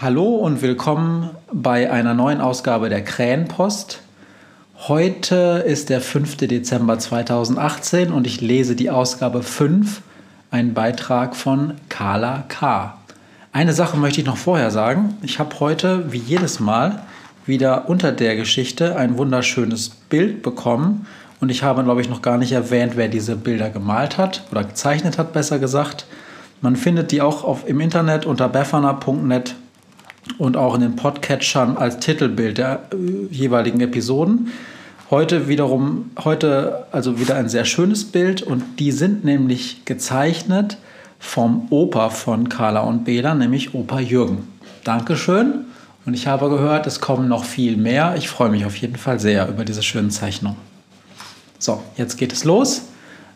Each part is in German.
Hallo und willkommen bei einer neuen Ausgabe der Krähenpost. Heute ist der 5. Dezember 2018 und ich lese die Ausgabe 5, einen Beitrag von Carla K. Eine Sache möchte ich noch vorher sagen. Ich habe heute, wie jedes Mal, wieder unter der Geschichte ein wunderschönes Bild bekommen. Und ich habe, glaube ich, noch gar nicht erwähnt, wer diese Bilder gemalt hat oder gezeichnet hat, besser gesagt. Man findet die auch auf, im Internet unter befana.net und auch in den Podcatchern als Titelbild der äh, jeweiligen Episoden. Heute wiederum, heute also wieder ein sehr schönes Bild und die sind nämlich gezeichnet vom Opa von Carla und Bela, nämlich Opa Jürgen. Dankeschön und ich habe gehört, es kommen noch viel mehr. Ich freue mich auf jeden Fall sehr über diese schönen Zeichnungen. So, jetzt geht es los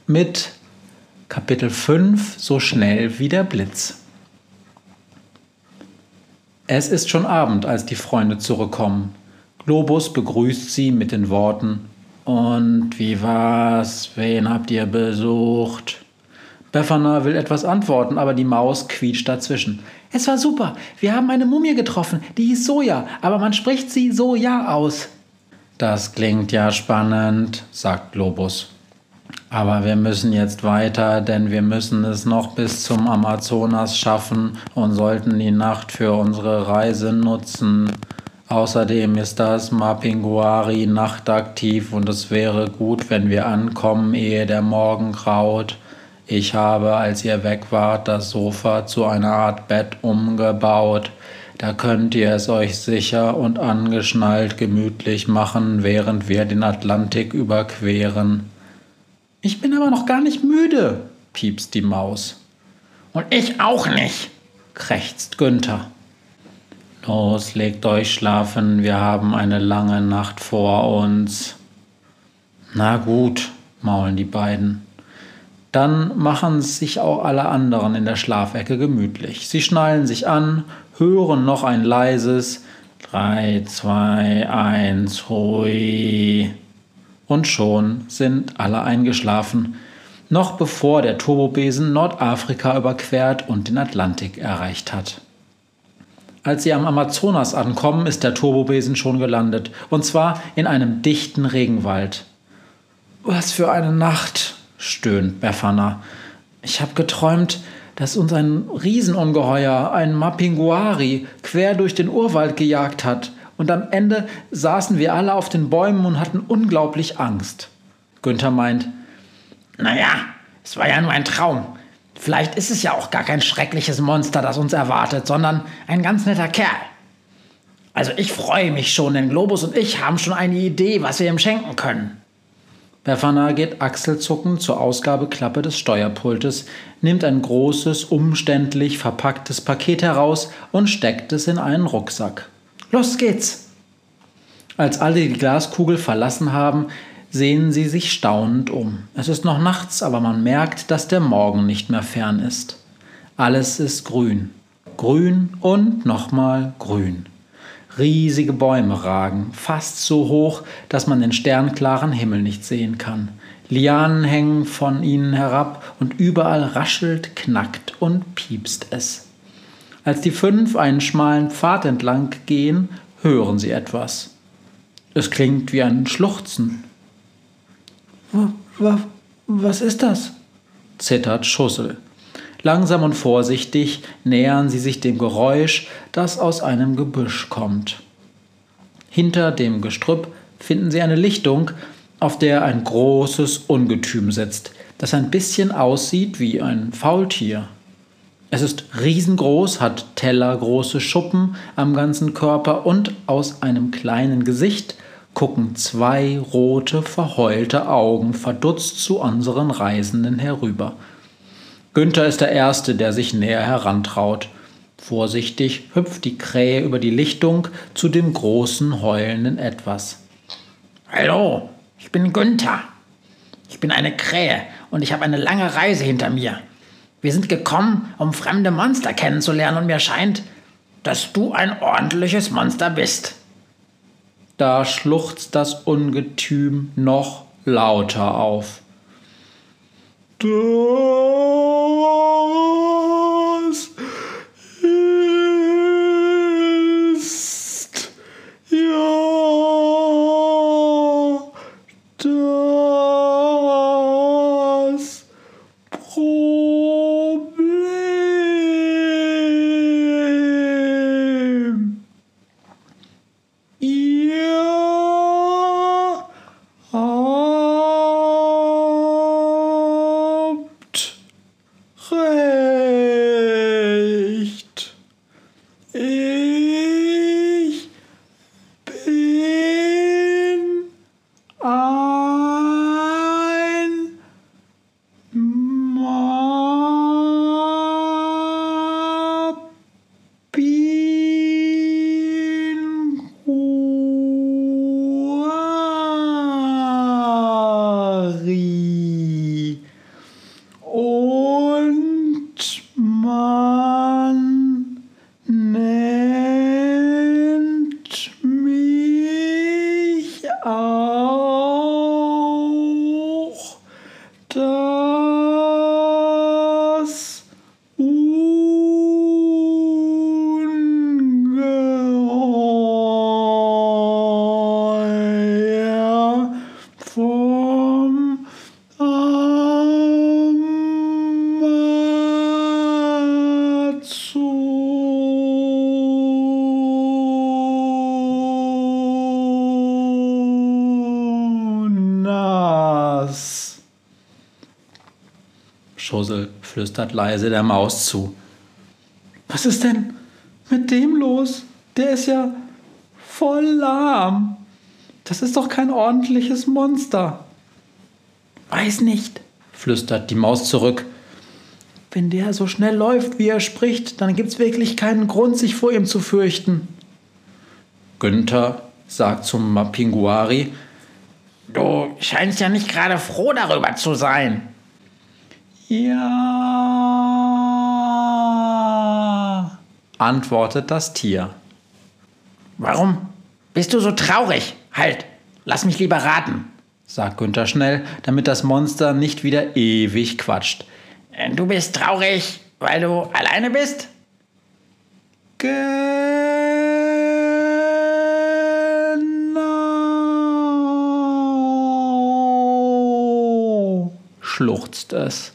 mit Kapitel 5, so schnell wie der Blitz. Es ist schon Abend, als die Freunde zurückkommen. Globus begrüßt sie mit den Worten Und wie war's? Wen habt ihr besucht? Befana will etwas antworten, aber die Maus quietscht dazwischen. Es war super. Wir haben eine Mumie getroffen, die hieß Soja, aber man spricht sie Soja aus. Das klingt ja spannend, sagt Globus. Aber wir müssen jetzt weiter, denn wir müssen es noch bis zum Amazonas schaffen und sollten die Nacht für unsere Reise nutzen. Außerdem ist das Mapinguari nachtaktiv und es wäre gut, wenn wir ankommen, ehe der Morgen graut. Ich habe, als ihr weg wart, das Sofa zu einer Art Bett umgebaut. Da könnt ihr es euch sicher und angeschnallt gemütlich machen, während wir den Atlantik überqueren. Ich bin aber noch gar nicht müde, piepst die Maus. Und ich auch nicht, krächzt Günther. Los, legt euch schlafen, wir haben eine lange Nacht vor uns. Na gut, maulen die beiden. Dann machen sich auch alle anderen in der Schlafecke gemütlich. Sie schnallen sich an, hören noch ein leises 3, 2, 1, hui und schon sind alle eingeschlafen, noch bevor der Turbobesen Nordafrika überquert und den Atlantik erreicht hat. Als sie am Amazonas ankommen, ist der Turbobesen schon gelandet, und zwar in einem dichten Regenwald. Was für eine Nacht, stöhnt Befana. Ich habe geträumt, dass uns ein Riesenungeheuer, ein Mapinguari, quer durch den Urwald gejagt hat und am Ende saßen wir alle auf den Bäumen und hatten unglaublich Angst. Günther meint, naja, es war ja nur ein Traum. Vielleicht ist es ja auch gar kein schreckliches Monster, das uns erwartet, sondern ein ganz netter Kerl. Also ich freue mich schon, denn Globus und ich haben schon eine Idee, was wir ihm schenken können. Befana geht achselzuckend zur Ausgabeklappe des Steuerpultes, nimmt ein großes, umständlich verpacktes Paket heraus und steckt es in einen Rucksack. Los geht's! Als alle die Glaskugel verlassen haben, sehen sie sich staunend um. Es ist noch nachts, aber man merkt, dass der Morgen nicht mehr fern ist. Alles ist grün. Grün und nochmal grün. Riesige Bäume ragen, fast so hoch, dass man den sternklaren Himmel nicht sehen kann. Lianen hängen von ihnen herab und überall raschelt, knackt und piepst es. Als die fünf einen schmalen Pfad entlang gehen, hören sie etwas. Es klingt wie ein Schluchzen. Was ist das? zittert Schussel. Langsam und vorsichtig nähern sie sich dem Geräusch, das aus einem Gebüsch kommt. Hinter dem Gestrüpp finden sie eine Lichtung, auf der ein großes Ungetüm sitzt, das ein bisschen aussieht wie ein Faultier. Es ist riesengroß, hat tellergroße Schuppen am ganzen Körper und aus einem kleinen Gesicht gucken zwei rote, verheulte Augen verdutzt zu unseren Reisenden herüber. Günther ist der Erste, der sich näher herantraut. Vorsichtig hüpft die Krähe über die Lichtung zu dem großen, heulenden Etwas. Hallo, ich bin Günther. Ich bin eine Krähe und ich habe eine lange Reise hinter mir. Wir sind gekommen, um fremde Monster kennenzulernen und mir scheint, dass du ein ordentliches Monster bist. Da schluchzt das Ungetüm noch lauter auf. Das das Ungeheuer vom. Schussel flüstert leise der Maus zu. Was ist denn mit dem los? Der ist ja voll lahm. Das ist doch kein ordentliches Monster. Weiß nicht. flüstert die Maus zurück. Wenn der so schnell läuft, wie er spricht, dann gibt's wirklich keinen Grund, sich vor ihm zu fürchten. Günther sagt zum Mapinguari, Du scheinst ja nicht gerade froh darüber zu sein. Ja. antwortet das Tier. Warum bist du so traurig? Halt, lass mich lieber raten. sagt Günther schnell, damit das Monster nicht wieder ewig quatscht. Äh, Du bist traurig, weil du alleine bist? Genau. schluchzt es.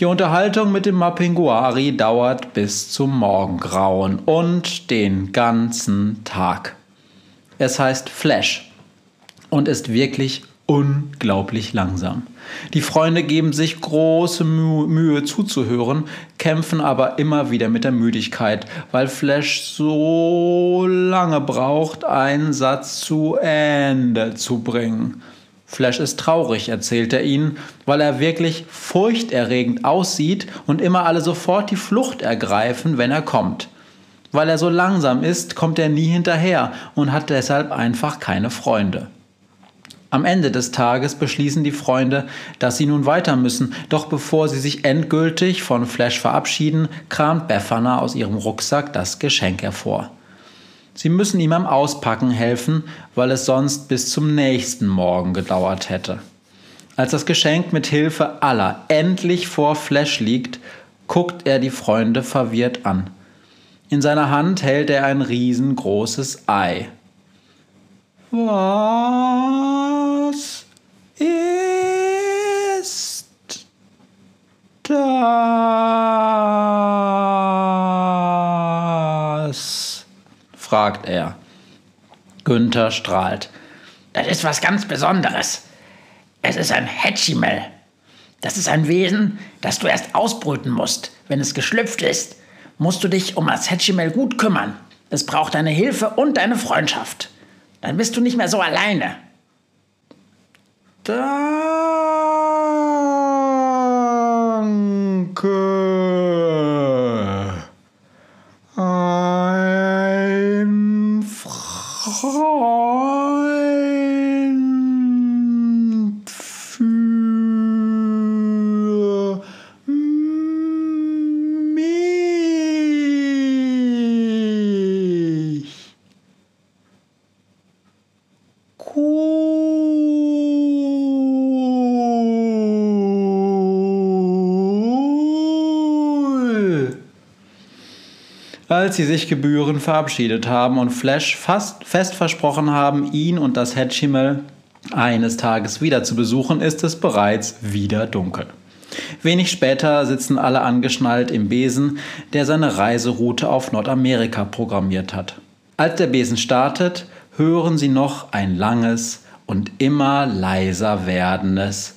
Die Unterhaltung mit dem Mapinguari dauert bis zum Morgengrauen und den ganzen Tag. Es heißt Flash und ist wirklich unglaublich langsam. Die Freunde geben sich große Mühe, zuzuhören, kämpfen aber immer wieder mit der Müdigkeit, weil Flash so lange braucht, einen Satz zu Ende zu bringen. Flash ist traurig, erzählt er ihnen, weil er wirklich furchterregend aussieht und immer alle sofort die Flucht ergreifen, wenn er kommt. Weil er so langsam ist, kommt er nie hinterher und hat deshalb einfach keine Freunde. Am Ende des Tages beschließen die Freunde, dass sie nun weiter müssen, doch bevor sie sich endgültig von Flash verabschieden, kramt Befana aus ihrem Rucksack das Geschenk hervor. Sie müssen ihm am Auspacken helfen, weil es sonst bis zum nächsten Morgen gedauert hätte. Als das Geschenk mit Hilfe aller endlich vor Flash liegt, guckt er die Freunde verwirrt an. In seiner Hand hält er ein riesengroßes Ei. Was ist das? Fragt er. Günther strahlt. Das ist was ganz Besonderes. Es ist ein Hatchimel. Das ist ein Wesen, das du erst ausbrüten musst. Wenn es geschlüpft ist, musst du dich um das Hatchimel gut kümmern. Es braucht deine Hilfe und deine Freundschaft. Dann bist du nicht mehr so alleine. Danke. Als sie sich gebührend verabschiedet haben und Flash fast fest versprochen haben, ihn und das Hatchimmel eines Tages wieder zu besuchen, ist es bereits wieder dunkel. Wenig später sitzen alle angeschnallt im Besen, der seine Reiseroute auf Nordamerika programmiert hat. Als der Besen startet, hören sie noch ein langes und immer leiser werdendes